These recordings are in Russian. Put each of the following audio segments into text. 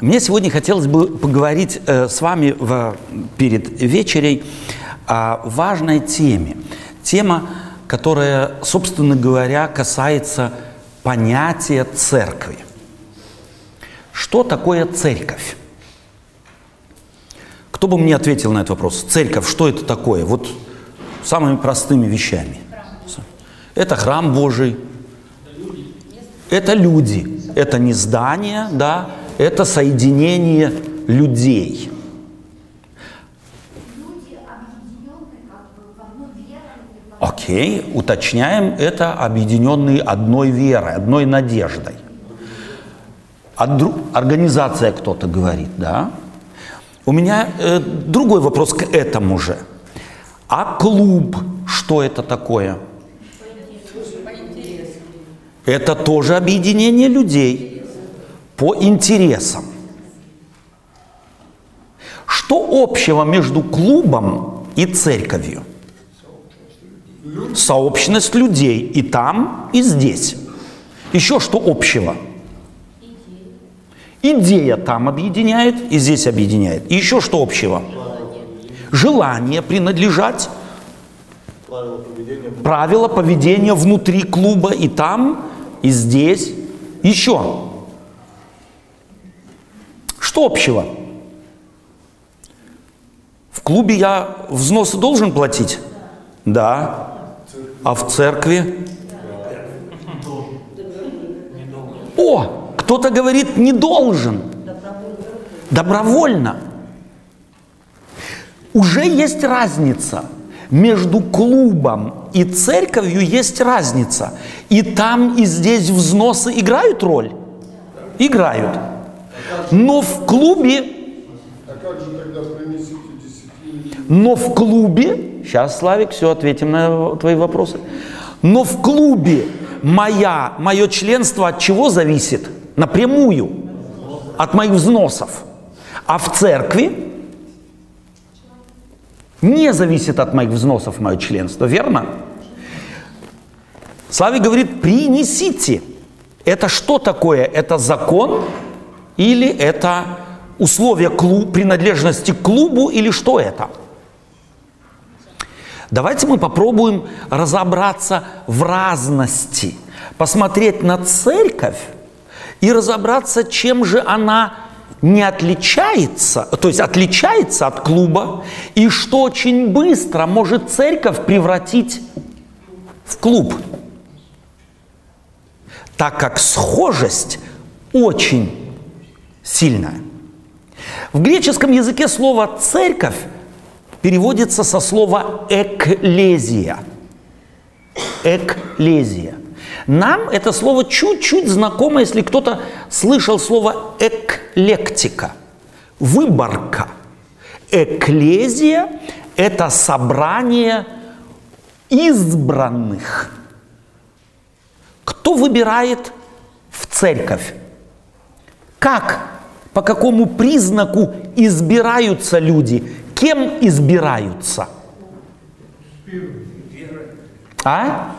Мне сегодня хотелось бы поговорить э, с вами в, перед вечерей о важной теме. Тема, которая, собственно говоря, касается понятия церкви. Что такое церковь? Кто бы мне ответил на этот вопрос? Церковь, что это такое? Вот самыми простыми вещами. Это храм Божий. Это люди. Это не здание, да, это соединение людей. Окей, уточняем, это объединенные одной верой, одной надеждой. Организация кто-то говорит, да? У меня э, другой вопрос к этому же. А клуб, что это такое? Это тоже объединение людей по интересам. Что общего между клубом и церковью? Сообщность людей и там, и здесь. Еще что общего? Идея там объединяет, и здесь объединяет. И еще что общего? Желание принадлежать. Правила поведения. Правила поведения внутри клуба и там, и здесь. Еще что общего? В клубе я взносы должен платить? Да. А в церкви? О, кто-то говорит, не должен. Добровольно. Уже есть разница. Между клубом и церковью есть разница. И там, и здесь взносы играют роль? Играют. Но в клубе... Но в клубе... Сейчас, Славик, все, ответим на твои вопросы. Но в клубе моя, мое членство от чего зависит? Напрямую. От моих взносов. А в церкви не зависит от моих взносов мое членство, верно? Славик говорит, принесите. Это что такое? Это закон? Или это условие клуб, принадлежности к клубу, или что это? Давайте мы попробуем разобраться в разности, посмотреть на церковь и разобраться, чем же она не отличается, то есть отличается от клуба, и что очень быстро может церковь превратить в клуб. Так как схожесть очень сильная. В греческом языке слово «церковь» переводится со слова «экклезия». «Экклезия». Нам это слово чуть-чуть знакомо, если кто-то слышал слово «эклектика», «выборка». Экклезия – это собрание избранных. Кто выбирает в церковь? Как по какому признаку избираются люди? Кем избираются? А?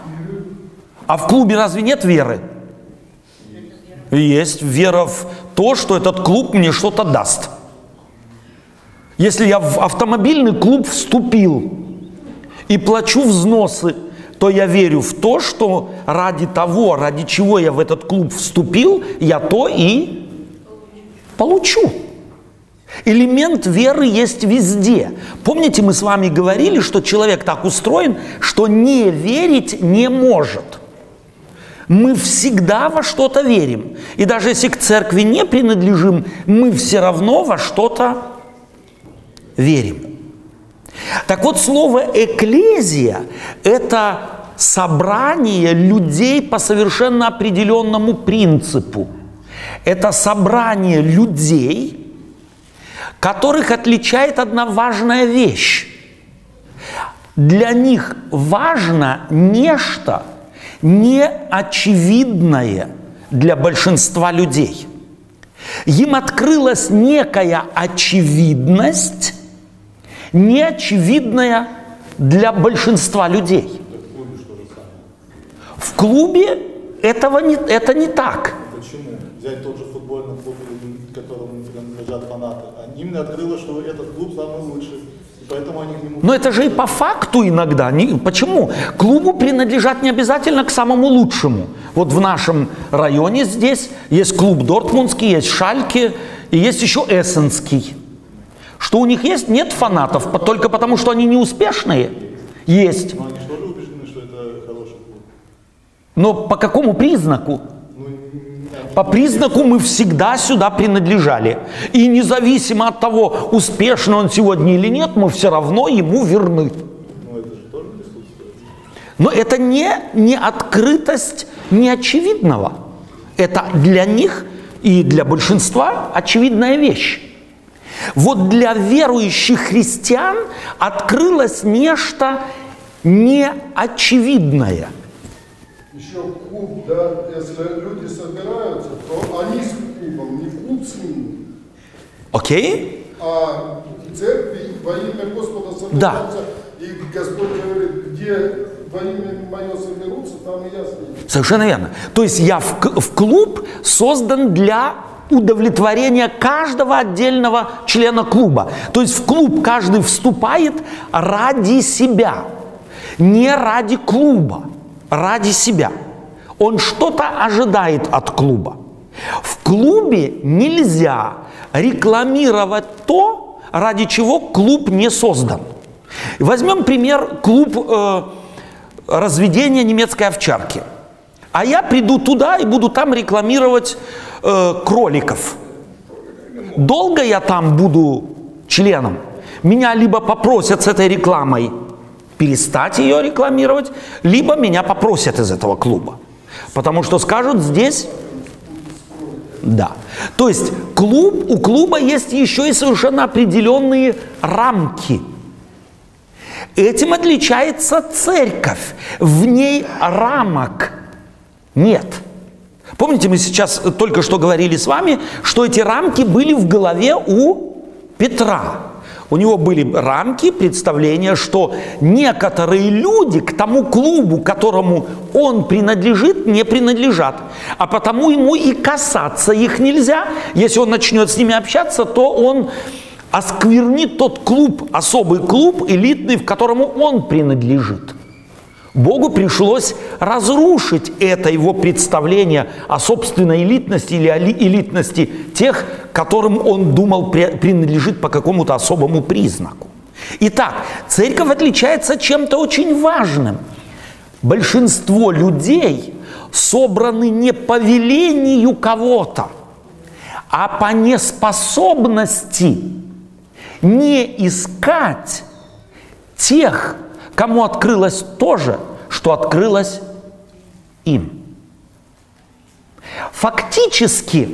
А в клубе разве нет веры? Есть вера в то, что этот клуб мне что-то даст. Если я в автомобильный клуб вступил и плачу взносы, то я верю в то, что ради того, ради чего я в этот клуб вступил, я то и получу. Элемент веры есть везде. Помните, мы с вами говорили, что человек так устроен, что не верить не может. Мы всегда во что-то верим. И даже если к церкви не принадлежим, мы все равно во что-то верим. Так вот, слово «экклезия» – это собрание людей по совершенно определенному принципу – это собрание людей, которых отличает одна важная вещь. Для них важно нечто неочевидное для большинства людей. Им открылась некая очевидность, неочевидная для большинства людей. В клубе этого не, это не так взять тот же футбольный клуб, которым принадлежат фанаты. А им открылось, что этот клуб самый лучший. Поэтому они. Но это же и по факту иногда. Не- почему? Клубу принадлежать не обязательно к самому лучшему. Вот в нашем районе здесь есть клуб Дортмундский, есть Шальки и есть еще Эссенский. Что у них есть? Нет фанатов, только потому что они не успешные. Есть. Но они же тоже убеждены, что это хороший клуб. Но по какому признаку? По признаку мы всегда сюда принадлежали. И независимо от того, успешный он сегодня или нет, мы все равно ему верны. Но это не, не открытость неочевидного. Это для них и для большинства очевидная вещь. Вот для верующих христиан открылось нечто неочевидное. Еще клуб, да, если люди собираются, то они с клубом, не клуб с ними. Окей? А церкви во имя Господа собираются, и Господь говорит, где во имя мое соберутся, там и я с ними. Совершенно верно. То есть я в, в клуб создан для удовлетворения каждого отдельного члена клуба. То есть в клуб каждый вступает ради себя, не ради клуба, ради себя. Он что-то ожидает от клуба. В клубе нельзя рекламировать то, ради чего клуб не создан. Возьмем пример клуб э, разведения немецкой овчарки. А я приду туда и буду там рекламировать э, кроликов. Долго я там буду членом? Меня либо попросят с этой рекламой перестать ее рекламировать, либо меня попросят из этого клуба. Потому что скажут здесь да. То есть клуб, у клуба есть еще и совершенно определенные рамки. Этим отличается церковь. В ней рамок нет. Помните, мы сейчас только что говорили с вами, что эти рамки были в голове у Петра. У него были рамки, представления, что некоторые люди к тому клубу, которому он принадлежит, не принадлежат. А потому ему и касаться их нельзя. Если он начнет с ними общаться, то он осквернит тот клуб, особый клуб элитный, в которому он принадлежит. Богу пришлось разрушить это его представление о собственной элитности или о ли- элитности тех, которым он думал при- принадлежит по какому-то особому признаку. Итак, церковь отличается чем-то очень важным. Большинство людей собраны не по велению кого-то, а по неспособности не искать тех, кому открылось то же, что открылось им. Фактически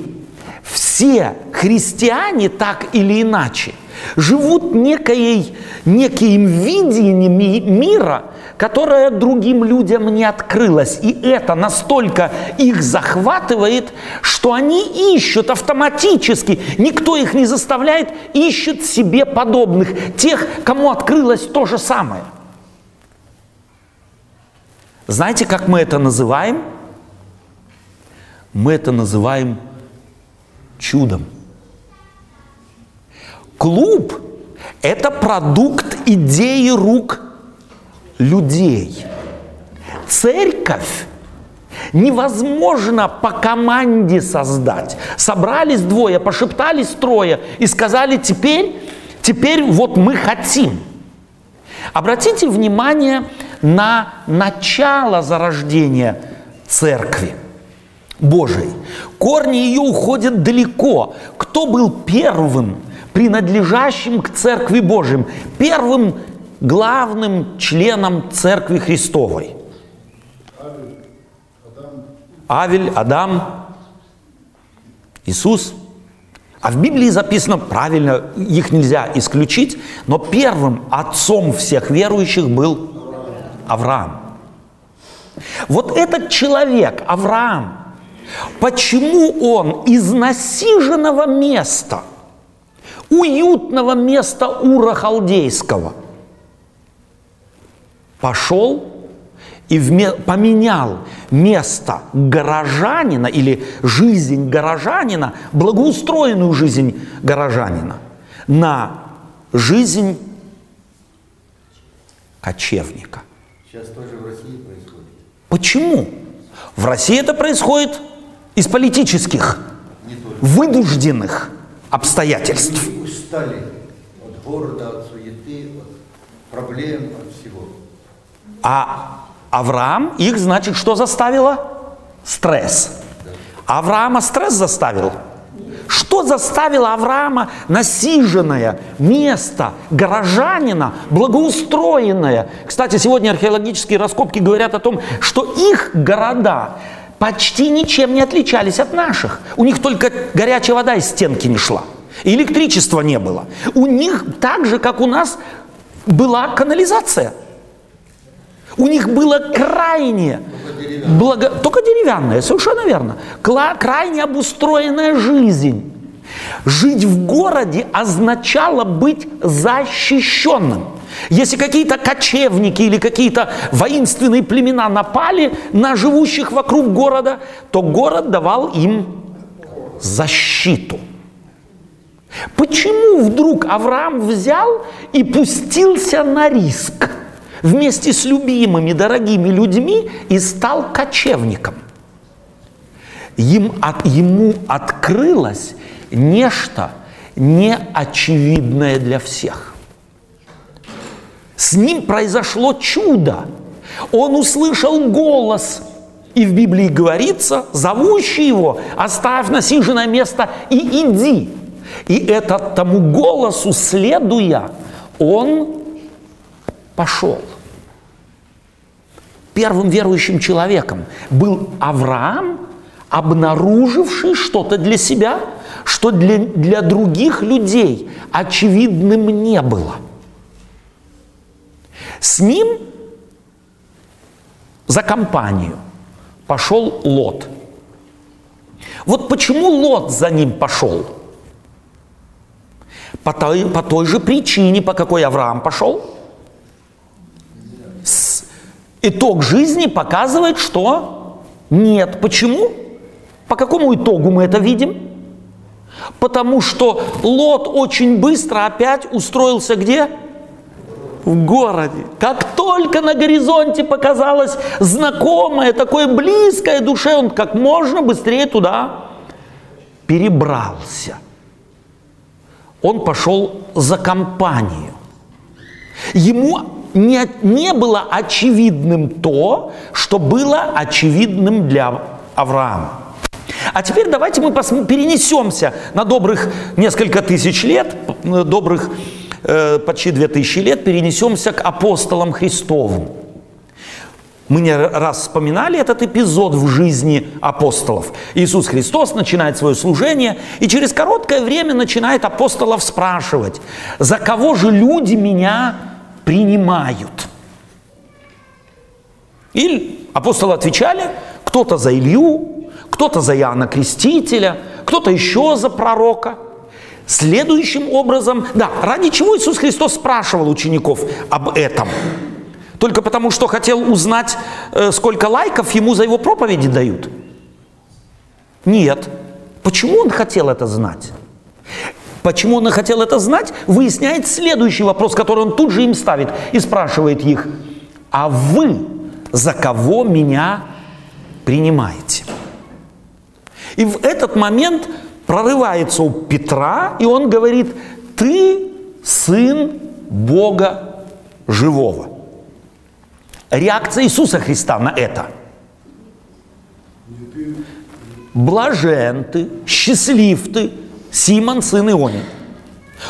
все христиане так или иначе живут некой, неким видением ми- мира, которое другим людям не открылось. И это настолько их захватывает, что они ищут автоматически, никто их не заставляет, ищут себе подобных, тех, кому открылось то же самое. Знаете, как мы это называем? Мы это называем чудом. Клуб – это продукт идеи рук людей. Церковь невозможно по команде создать. Собрались двое, пошептались трое и сказали, теперь, теперь вот мы хотим. Обратите внимание на начало зарождения церкви Божией. Корни ее уходят далеко. Кто был первым, принадлежащим к церкви Божьим? Первым главным членом церкви Христовой? Авель, Адам, Иисус. А в Библии записано, правильно, их нельзя исключить, но первым отцом всех верующих был Авраам. Вот этот человек, Авраам, почему он из насиженного места, уютного места Ура Халдейского, пошел и вме- поменял место горожанина или жизнь горожанина, благоустроенную жизнь горожанина, на жизнь кочевника. Сейчас тоже в России происходит. Почему? В России это происходит из политических, вынужденных обстоятельств. Люди устали от города, от суеты, от проблем, от всего. А Авраам их, значит, что заставило? Стресс. Авраама стресс заставил? Что заставило Авраама насиженное место горожанина, благоустроенное? Кстати, сегодня археологические раскопки говорят о том, что их города почти ничем не отличались от наших. У них только горячая вода из стенки не шла. И электричества не было. У них так же, как у нас, была канализация. У них было крайне, благо... только деревянная, совершенно верно, крайне обустроенная жизнь. Жить в городе означало быть защищенным. Если какие-то кочевники или какие-то воинственные племена напали на живущих вокруг города, то город давал им защиту. Почему вдруг Авраам взял и пустился на риск вместе с любимыми, дорогими людьми и стал кочевником? Им, от, ему открылось нечто неочевидное для всех. С ним произошло чудо. Он услышал голос, и в Библии говорится, зовущий его, оставь насиженное место и иди. И этот тому голосу следуя, он пошел. Первым верующим человеком был Авраам, обнаруживший что-то для себя, что для, для других людей очевидным не было. С ним за компанию пошел Лот. Вот почему Лот за ним пошел? По той, по той же причине, по какой Авраам пошел. Итог жизни показывает, что нет. Почему? По какому итогу мы это видим? Потому что Лот очень быстро опять устроился где? В городе. Как только на горизонте показалось знакомое, такое близкое душе, он как можно быстрее туда перебрался. Он пошел за компанию. Ему не, не было очевидным то, что было очевидным для Авраама. А теперь давайте мы перенесемся на добрых несколько тысяч лет, добрых э, почти две тысячи лет, перенесемся к апостолам Христовым. Мы не раз вспоминали этот эпизод в жизни апостолов. Иисус Христос начинает свое служение и через короткое время начинает апостолов спрашивать, за кого же люди меня принимают? И апостолы отвечали, кто-то за Илью, кто-то за Иоанна Крестителя, кто-то еще за пророка. Следующим образом, да, ради чего Иисус Христос спрашивал учеников об этом? Только потому, что хотел узнать, э, сколько лайков ему за его проповеди дают? Нет. Почему он хотел это знать? Почему он хотел это знать, выясняет следующий вопрос, который он тут же им ставит и спрашивает их, а вы за кого меня принимаете? И в этот момент прорывается у Петра, и он говорит, ты сын Бога живого. Реакция Иисуса Христа на это. Блажен ты, счастлив ты, Симон, сын Ионин.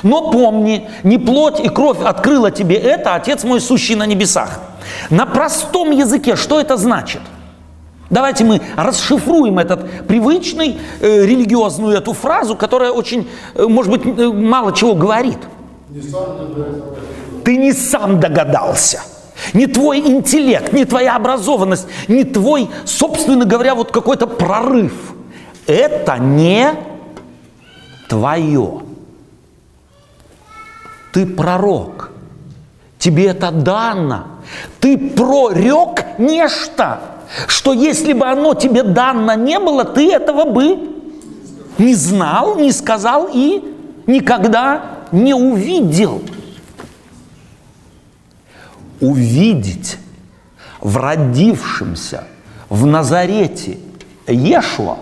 Но помни, не плоть и кровь открыла тебе это, Отец мой, сущий на небесах. На простом языке что это значит? Давайте мы расшифруем этот привычный э, религиозную эту фразу, которая очень, э, может быть, э, мало чего говорит. Не. Ты не сам догадался. Не твой интеллект, не твоя образованность, не твой, собственно говоря, вот какой-то прорыв. Это не твое. Ты пророк. Тебе это дано. Ты прорек нечто, что если бы оно тебе дано не было, ты этого бы не знал, не сказал и никогда не увидел. Увидеть в родившемся в Назарете Ешуа,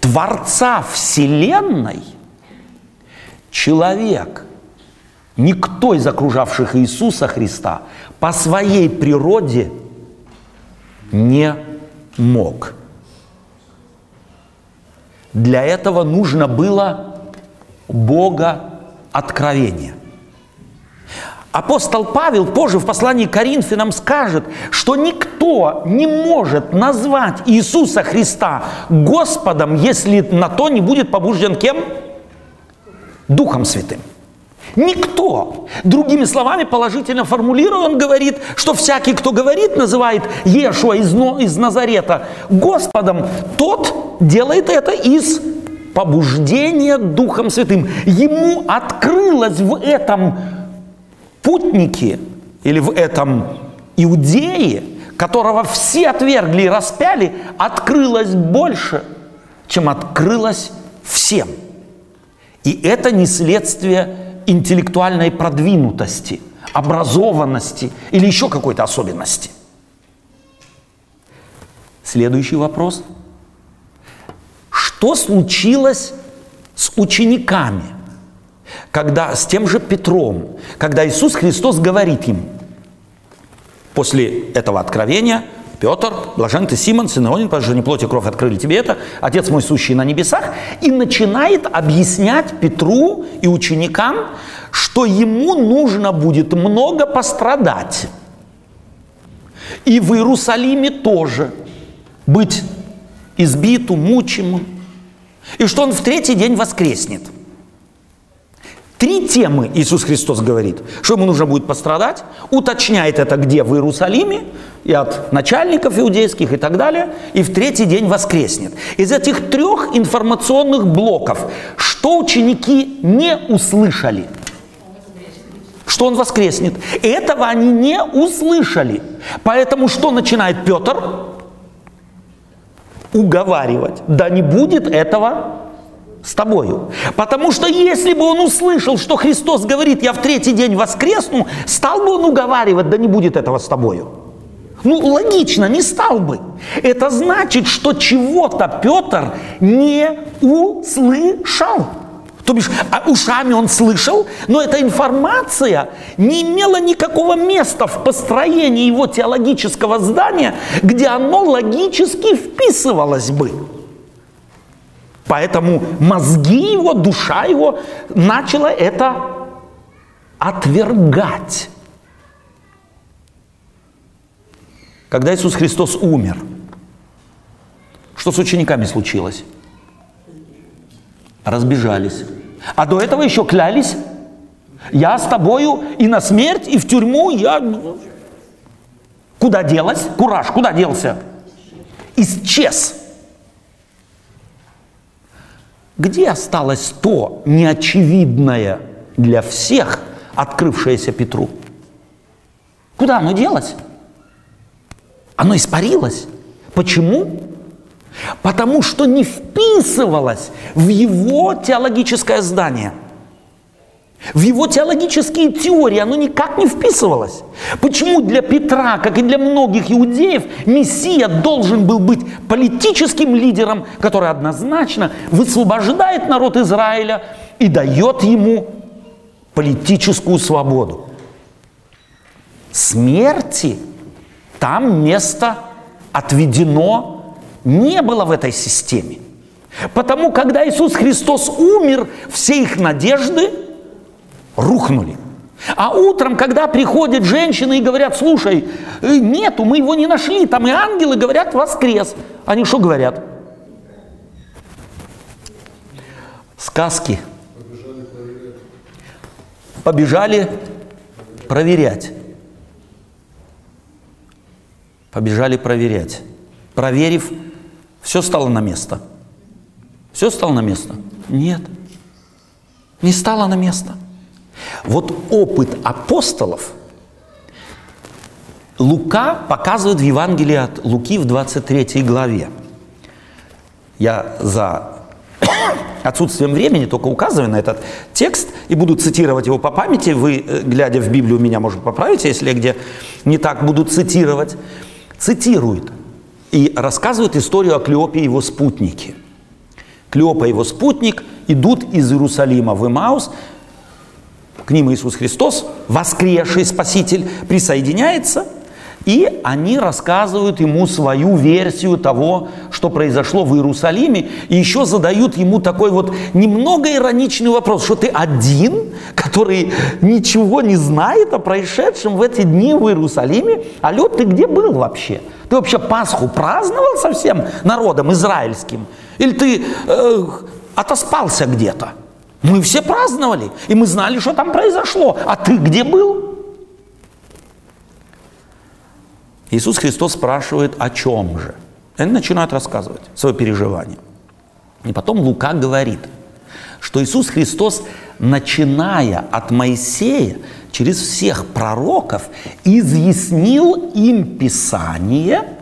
Творца Вселенной, человек, никто из окружавших Иисуса Христа по своей природе не мог. Для этого нужно было Бога откровение. Апостол Павел позже в послании к Коринфянам скажет, что никто не может назвать Иисуса Христа Господом, если на то не будет побужден кем? Духом Святым. Никто. Другими словами, положительно формулируя, он говорит, что всякий, кто говорит, называет Ешуа из, из Назарета Господом, тот делает это из побуждения Духом Святым. Ему открылось в этом путнике или в этом иудее, которого все отвергли и распяли, открылось больше, чем открылось всем. И это не следствие интеллектуальной продвинутости, образованности или еще какой-то особенности. Следующий вопрос. Что случилось с учениками, когда с тем же Петром, когда Иисус Христос говорит им, после этого откровения – Петр, блажен ты Симон, сын Ионин, потому что не плоть и кровь открыли тебе это, Отец мой сущий на небесах, и начинает объяснять Петру и ученикам, что ему нужно будет много пострадать. И в Иерусалиме тоже быть избитым, мучимым. И что он в третий день воскреснет – Три темы Иисус Христос говорит, что ему нужно будет пострадать, уточняет это где? В Иерусалиме, и от начальников иудейских и так далее, и в третий день воскреснет. Из этих трех информационных блоков, что ученики не услышали? Что он воскреснет. Этого они не услышали. Поэтому что начинает Петр? Уговаривать. Да не будет этого с тобою. Потому что если бы он услышал, что Христос говорит, я в третий день воскресну, стал бы он уговаривать, да не будет этого с тобою. Ну, логично, не стал бы. Это значит, что чего-то Петр не услышал. То бишь, а ушами он слышал, но эта информация не имела никакого места в построении его теологического здания, где оно логически вписывалось бы. Поэтому мозги его, душа его начала это отвергать. Когда Иисус Христос умер, что с учениками случилось? Разбежались. А до этого еще клялись. Я с тобою и на смерть, и в тюрьму. Я... Куда делась? Кураж, куда делся? Исчез. Где осталось то неочевидное для всех, открывшееся Петру? Куда оно делось? Оно испарилось. Почему? Потому что не вписывалось в его теологическое здание – в его теологические теории оно никак не вписывалось. Почему для Петра, как и для многих иудеев, Мессия должен был быть политическим лидером, который однозначно высвобождает народ Израиля и дает ему политическую свободу? Смерти там место отведено не было в этой системе. Потому, когда Иисус Христос умер, все их надежды – рухнули. А утром, когда приходят женщины и говорят, слушай, э, нету, мы его не нашли, там и ангелы говорят, воскрес. Они что говорят? Сказки. Побежали проверять. Побежали проверять. Проверив, все стало на место. Все стало на место? Нет. Не стало на место. Вот опыт апостолов Лука показывает в Евангелии от Луки в 23 главе. Я за отсутствием времени только указываю на этот текст и буду цитировать его по памяти. Вы, э, глядя в Библию, меня, может, поправите, если я где не так буду цитировать. Цитирует и рассказывает историю о Клеопе и его спутнике. Клеопа и его спутник идут из Иерусалима в Имаус, к ним Иисус Христос, воскресший Спаситель, присоединяется – и они рассказывают ему свою версию того, что произошло в Иерусалиме, и еще задают ему такой вот немного ироничный вопрос, что ты один, который ничего не знает о происшедшем в эти дни в Иерусалиме? Алло, ты где был вообще? Ты вообще Пасху праздновал со всем народом израильским? Или ты э, отоспался где-то? Мы все праздновали, и мы знали, что там произошло. А ты где был? Иисус Христос спрашивает, о чем же? И они начинают рассказывать свое переживание. И потом Лука говорит, что Иисус Христос, начиная от Моисея, через всех пророков, изъяснил им Писание,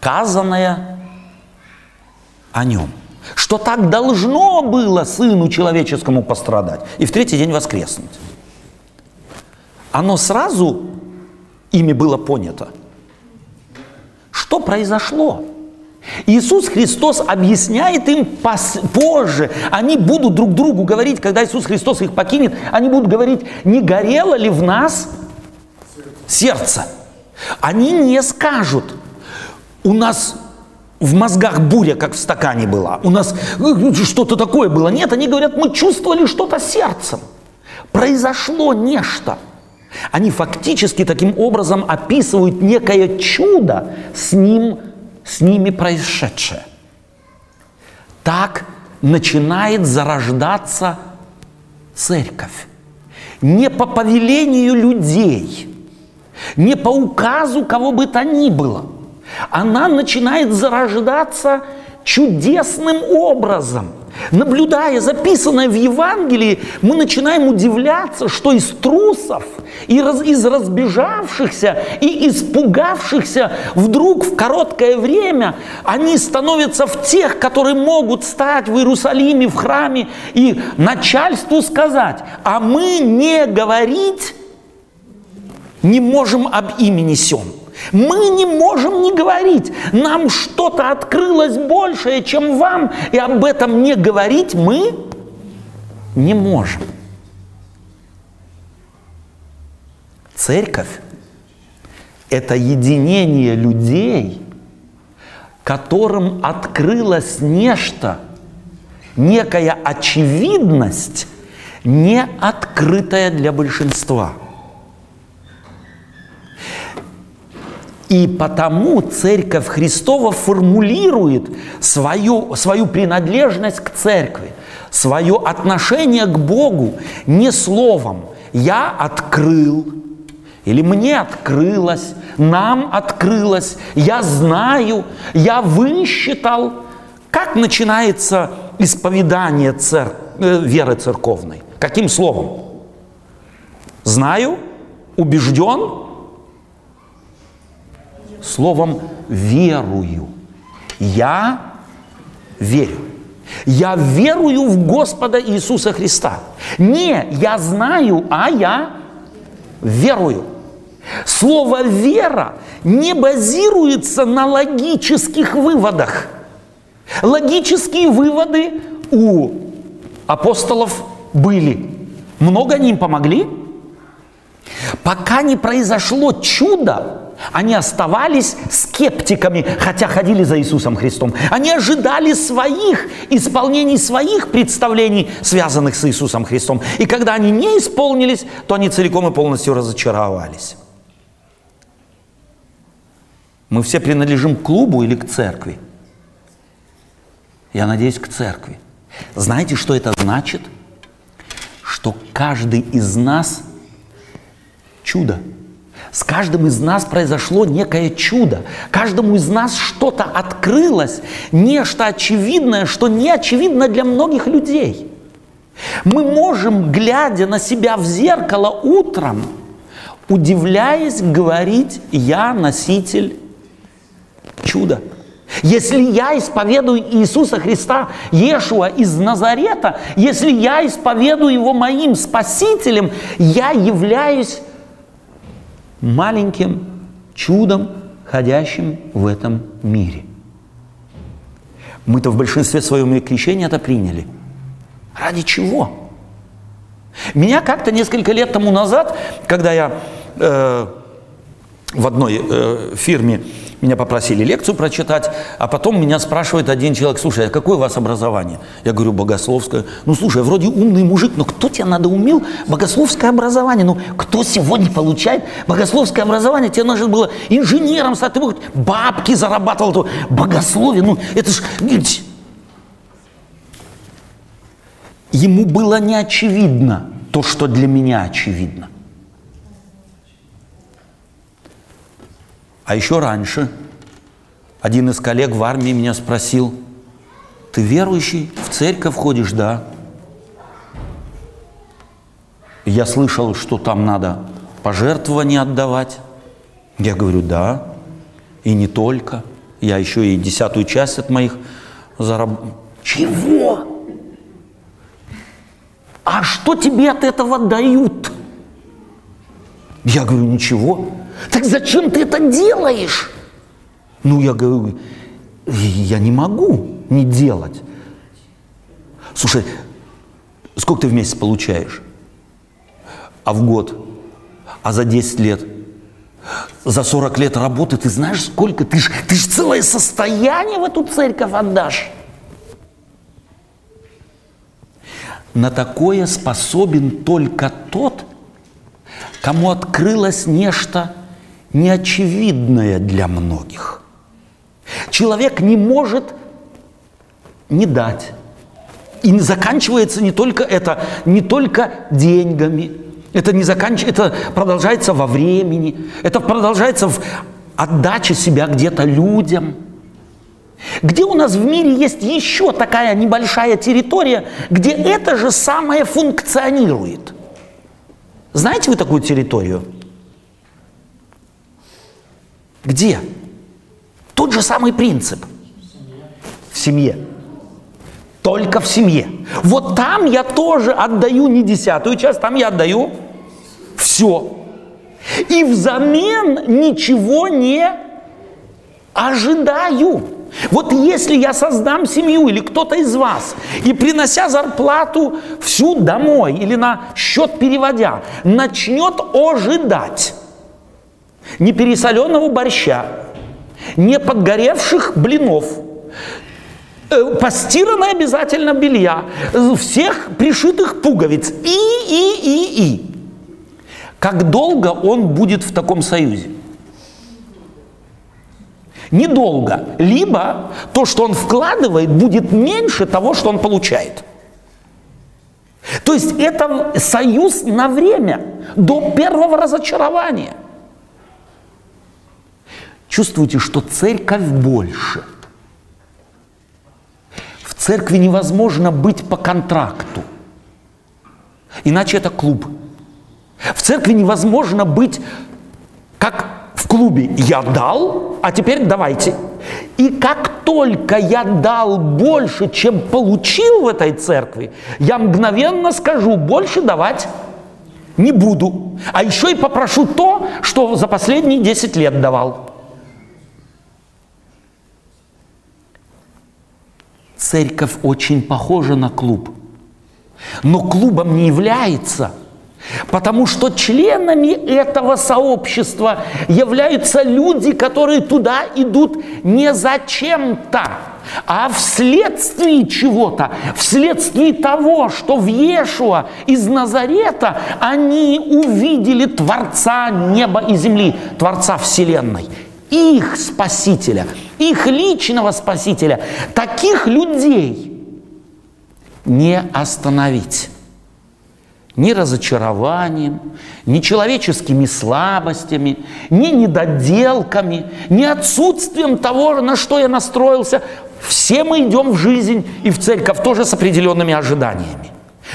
сказанное о нем. Что так должно было Сыну Человеческому пострадать и в третий день воскреснуть. Оно сразу ими было понято. Что произошло? Иисус Христос объясняет им позже. Они будут друг другу говорить, когда Иисус Христос их покинет, они будут говорить, не горело ли в нас сердце. Они не скажут, у нас в мозгах буря, как в стакане была, у нас э, что-то такое было. Нет, они говорят, мы чувствовали что-то сердцем. Произошло нечто – они фактически таким образом описывают некое чудо с, ним, с ними происшедшее. Так начинает зарождаться церковь. Не по повелению людей, не по указу кого бы то ни было. Она начинает зарождаться чудесным образом – Наблюдая записанное в Евангелии, мы начинаем удивляться, что из трусов, из разбежавшихся и испугавшихся вдруг в короткое время они становятся в тех, которые могут стать в Иерусалиме, в храме и начальству сказать, а мы не говорить не можем об имени Сем. Мы не можем не говорить. Нам что-то открылось большее, чем вам, и об этом не говорить мы не можем. Церковь – это единение людей, которым открылось нечто, некая очевидность, не открытая для большинства – И потому Церковь Христова формулирует свою, свою принадлежность к Церкви, свое отношение к Богу не словом «я открыл», или мне открылось, нам открылось, я знаю, я высчитал. Как начинается исповедание цер... Э, веры церковной? Каким словом? Знаю, убежден, словом верую. Я верю. Я верую в Господа Иисуса Христа. Не я знаю, а я верую. Слово «вера» не базируется на логических выводах. Логические выводы у апостолов были. Много они им помогли. Пока не произошло чудо, они оставались скептиками, хотя ходили за Иисусом Христом. Они ожидали своих исполнений, своих представлений, связанных с Иисусом Христом. И когда они не исполнились, то они целиком и полностью разочаровались. Мы все принадлежим к клубу или к церкви? Я надеюсь, к церкви. Знаете, что это значит? Что каждый из нас чудо – с каждым из нас произошло некое чудо. Каждому из нас что-то открылось, нечто очевидное, что не очевидно для многих людей. Мы можем, глядя на себя в зеркало утром, удивляясь, говорить, я носитель чуда. Если я исповедую Иисуса Христа, Ешуа из Назарета, если я исповедую Его моим Спасителем, я являюсь маленьким чудом, ходящим в этом мире. Мы-то в большинстве своем и крещение это приняли. Ради чего? Меня как-то несколько лет тому назад, когда я э, в одной э, фирме меня попросили лекцию прочитать, а потом меня спрашивает один человек, слушай, а какое у вас образование? Я говорю, богословское. Ну, слушай, вроде умный мужик, но кто тебе надо умел богословское образование? Ну, кто сегодня получает богословское образование? Тебе нужно было инженером стать, ты бабки зарабатывал, то богословие, ну, это ж... Ему было не очевидно то, что для меня очевидно. А еще раньше один из коллег в армии меня спросил, ты верующий, в церковь ходишь, да? Я слышал, что там надо пожертвования отдавать. Я говорю, да, и не только. Я еще и десятую часть от моих зарабатываю. Чего? А что тебе от этого дают? Я говорю, ничего. Так зачем ты это делаешь? Ну, я говорю, я не могу не делать. Слушай, сколько ты в месяц получаешь? А в год? А за 10 лет? За 40 лет работы ты знаешь сколько? Ты ж, ты ж целое состояние в эту церковь отдашь. На такое способен только тот, кому открылось нечто неочевидное для многих. Человек не может не дать. И заканчивается не только это, не только деньгами. Это, не заканч... это продолжается во времени, это продолжается в отдаче себя где-то людям. Где у нас в мире есть еще такая небольшая территория, где это же самое функционирует? Знаете вы такую территорию? Где? Тот же самый принцип. В семье. Только в семье. Вот там я тоже отдаю не десятую часть, там я отдаю все. И взамен ничего не ожидаю. Вот если я создам семью или кто-то из вас, и принося зарплату всю домой или на счет переводя, начнет ожидать, не пересоленного борща, не подгоревших блинов, э, постиранное обязательно белья, всех пришитых пуговиц и, и, и, и. Как долго он будет в таком союзе? Недолго. Либо то, что он вкладывает, будет меньше того, что он получает. То есть это союз на время, до первого разочарования – чувствуете, что церковь больше. В церкви невозможно быть по контракту. Иначе это клуб. В церкви невозможно быть как в клубе. Я дал, а теперь давайте. И как только я дал больше, чем получил в этой церкви, я мгновенно скажу, больше давать не буду. А еще и попрошу то, что за последние 10 лет давал. Церковь очень похожа на клуб, но клубом не является, потому что членами этого сообщества являются люди, которые туда идут не зачем-то, а вследствие чего-то, вследствие того, что в Иешуа из Назарета они увидели Творца неба и земли, Творца Вселенной их Спасителя, их личного Спасителя, таких людей не остановить ни разочарованием, ни человеческими слабостями, ни недоделками, ни отсутствием того, на что я настроился. Все мы идем в жизнь и в церковь тоже с определенными ожиданиями.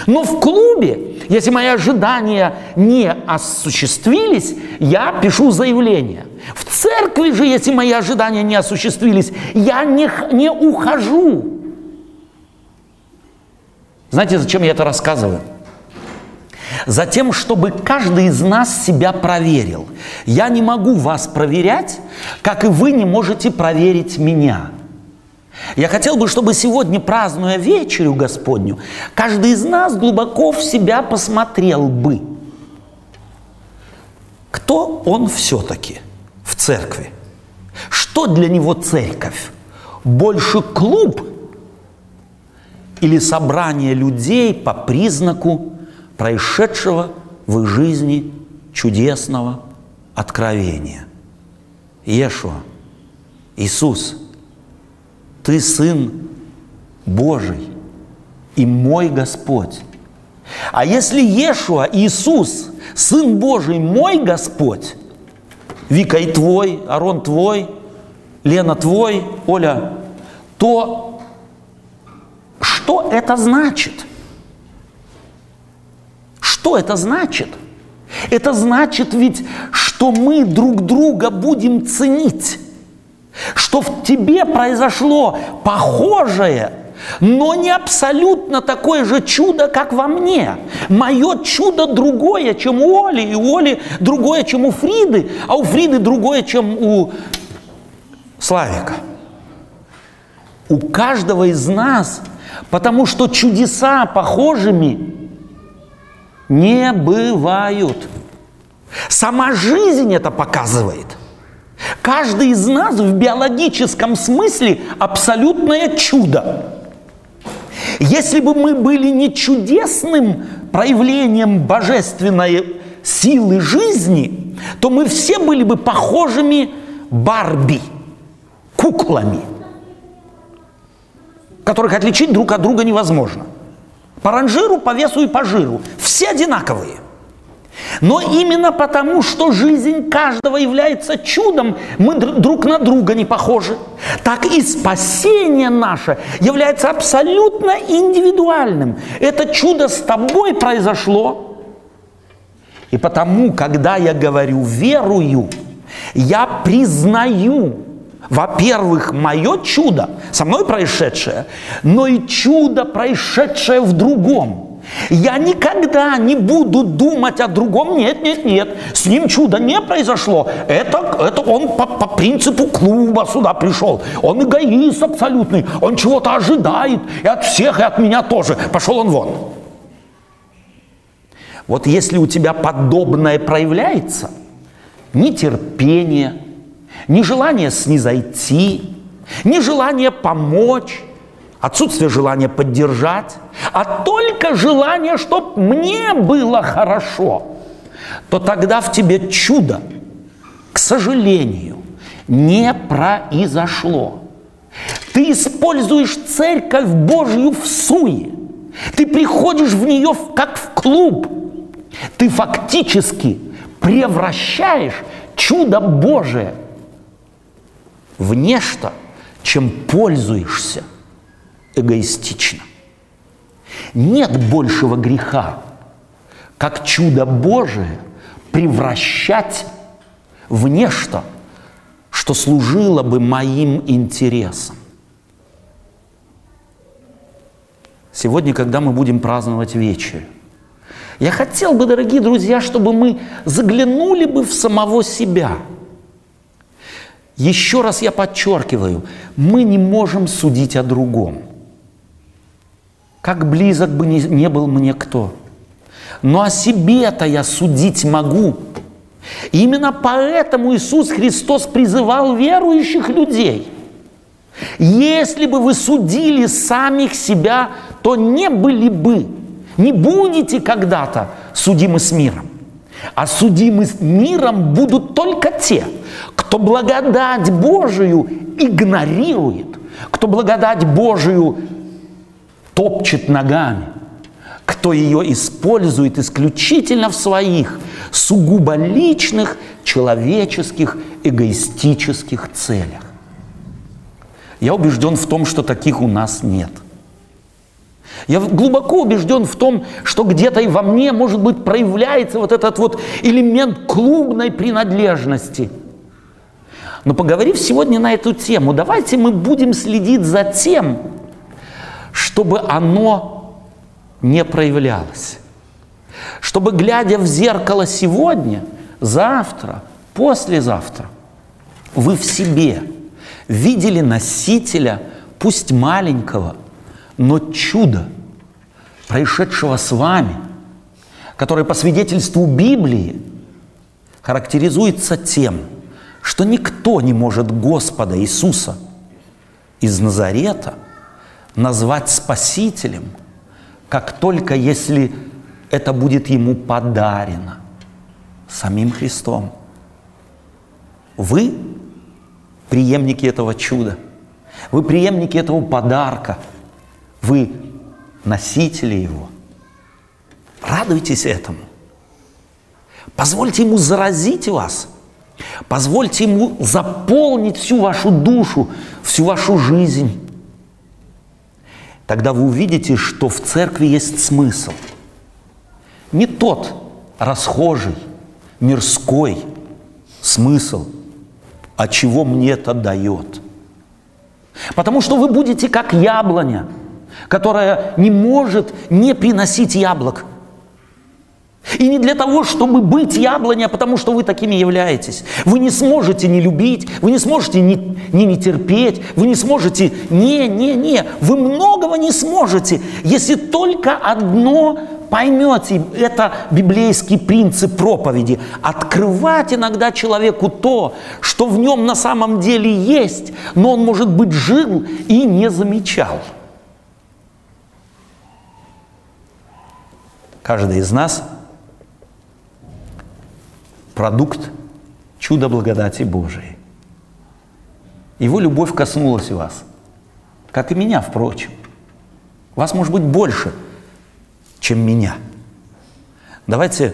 Но в клубе, если мои ожидания не осуществились, я пишу заявление. В церкви же, если мои ожидания не осуществились, я не, не ухожу. Знаете, зачем я это рассказываю? Затем, чтобы каждый из нас себя проверил. Я не могу вас проверять, как и вы не можете проверить меня. Я хотел бы, чтобы сегодня, празднуя вечерю Господню, каждый из нас глубоко в себя посмотрел бы. Кто он все-таки в церкви? Что для него церковь? Больше клуб или собрание людей по признаку происшедшего в их жизни чудесного откровения. Иешуа, Иисус, Ты Сын Божий и мой Господь. А если Иешуа, Иисус, Сын Божий, мой Господь, Вика и твой, Арон твой, Лена твой, Оля, то что это значит – что это значит? Это значит ведь, что мы друг друга будем ценить, что в тебе произошло похожее, но не абсолютно такое же чудо, как во мне. Мое чудо другое, чем у Оли, и у Оли другое, чем у Фриды, а у Фриды другое, чем у Славика. У каждого из нас, потому что чудеса похожими не бывают. Сама жизнь это показывает. Каждый из нас в биологическом смысле абсолютное чудо. Если бы мы были не чудесным проявлением божественной силы жизни, то мы все были бы похожими Барби, куклами, которых отличить друг от друга невозможно. По ранжиру, по весу и по жиру. Все одинаковые. Но именно потому, что жизнь каждого является чудом, мы друг на друга не похожи. Так и спасение наше является абсолютно индивидуальным. Это чудо с тобой произошло. И потому, когда я говорю верую, я признаю во-первых, мое чудо, со мной происшедшее, но и чудо, происшедшее в другом. Я никогда не буду думать о другом. Нет, нет, нет. С ним чудо не произошло. Это, это он по, по принципу клуба сюда пришел. Он эгоист абсолютный. Он чего-то ожидает. И от всех, и от меня тоже. Пошел он вон. Вот если у тебя подобное проявляется, нетерпение, ни желание снизойти, ни желание помочь, отсутствие желания поддержать, а только желание, чтобы мне было хорошо, то тогда в тебе чудо, к сожалению, не произошло. Ты используешь церковь Божью в суе. Ты приходишь в нее как в клуб. Ты фактически превращаешь чудо Божие – в нечто, чем пользуешься эгоистично. Нет большего греха, как чудо Божие превращать в нечто, что служило бы моим интересам. Сегодня, когда мы будем праздновать вечер, я хотел бы, дорогие друзья, чтобы мы заглянули бы в самого себя – еще раз я подчеркиваю, мы не можем судить о другом. Как близок бы ни, не был мне кто. Но о себе-то я судить могу. И именно поэтому Иисус Христос призывал верующих людей. Если бы вы судили самих себя, то не были бы, не будете когда-то судимы с миром. А судимы с миром будут только те, кто благодать Божию игнорирует, кто благодать Божию топчет ногами, кто ее использует исключительно в своих сугубо личных, человеческих, эгоистических целях. Я убежден в том, что таких у нас нет. Я глубоко убежден в том, что где-то и во мне, может быть, проявляется вот этот вот элемент клубной принадлежности. Но поговорив сегодня на эту тему, давайте мы будем следить за тем, чтобы оно не проявлялось. Чтобы, глядя в зеркало сегодня, завтра, послезавтра, вы в себе видели носителя, пусть маленького, но чуда, происшедшего с вами, который по свидетельству Библии характеризуется тем, что никто не может Господа Иисуса из Назарета назвать Спасителем, как только если это будет ему подарено самим Христом. Вы преемники этого чуда, вы преемники этого подарка – вы носители Его. Радуйтесь этому. Позвольте Ему заразить вас. Позвольте Ему заполнить всю вашу душу, всю вашу жизнь. Тогда вы увидите, что в церкви есть смысл. Не тот расхожий, мирской смысл, а чего мне это дает. Потому что вы будете как яблоня – которая не может не приносить яблок. И не для того, чтобы быть яблоня, а потому что вы такими являетесь. Вы не сможете не любить, вы не сможете не, не, не терпеть, вы не сможете не, не, не. Вы многого не сможете, если только одно поймете. Это библейский принцип проповеди. Открывать иногда человеку то, что в нем на самом деле есть, но он, может быть, жил и не замечал. Каждый из нас продукт чуда благодати Божией. Его любовь коснулась вас, как и меня, впрочем. Вас может быть больше, чем меня. Давайте,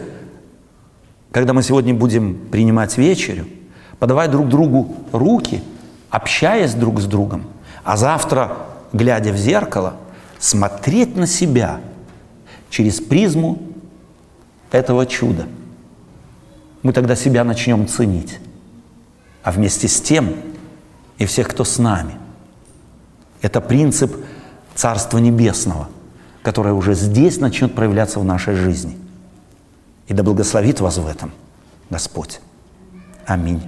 когда мы сегодня будем принимать вечерю, подавать друг другу руки, общаясь друг с другом, а завтра, глядя в зеркало, смотреть на себя – через призму этого чуда. Мы тогда себя начнем ценить, а вместе с тем и всех, кто с нами. Это принцип Царства Небесного, которое уже здесь начнет проявляться в нашей жизни. И да благословит вас в этом Господь. Аминь.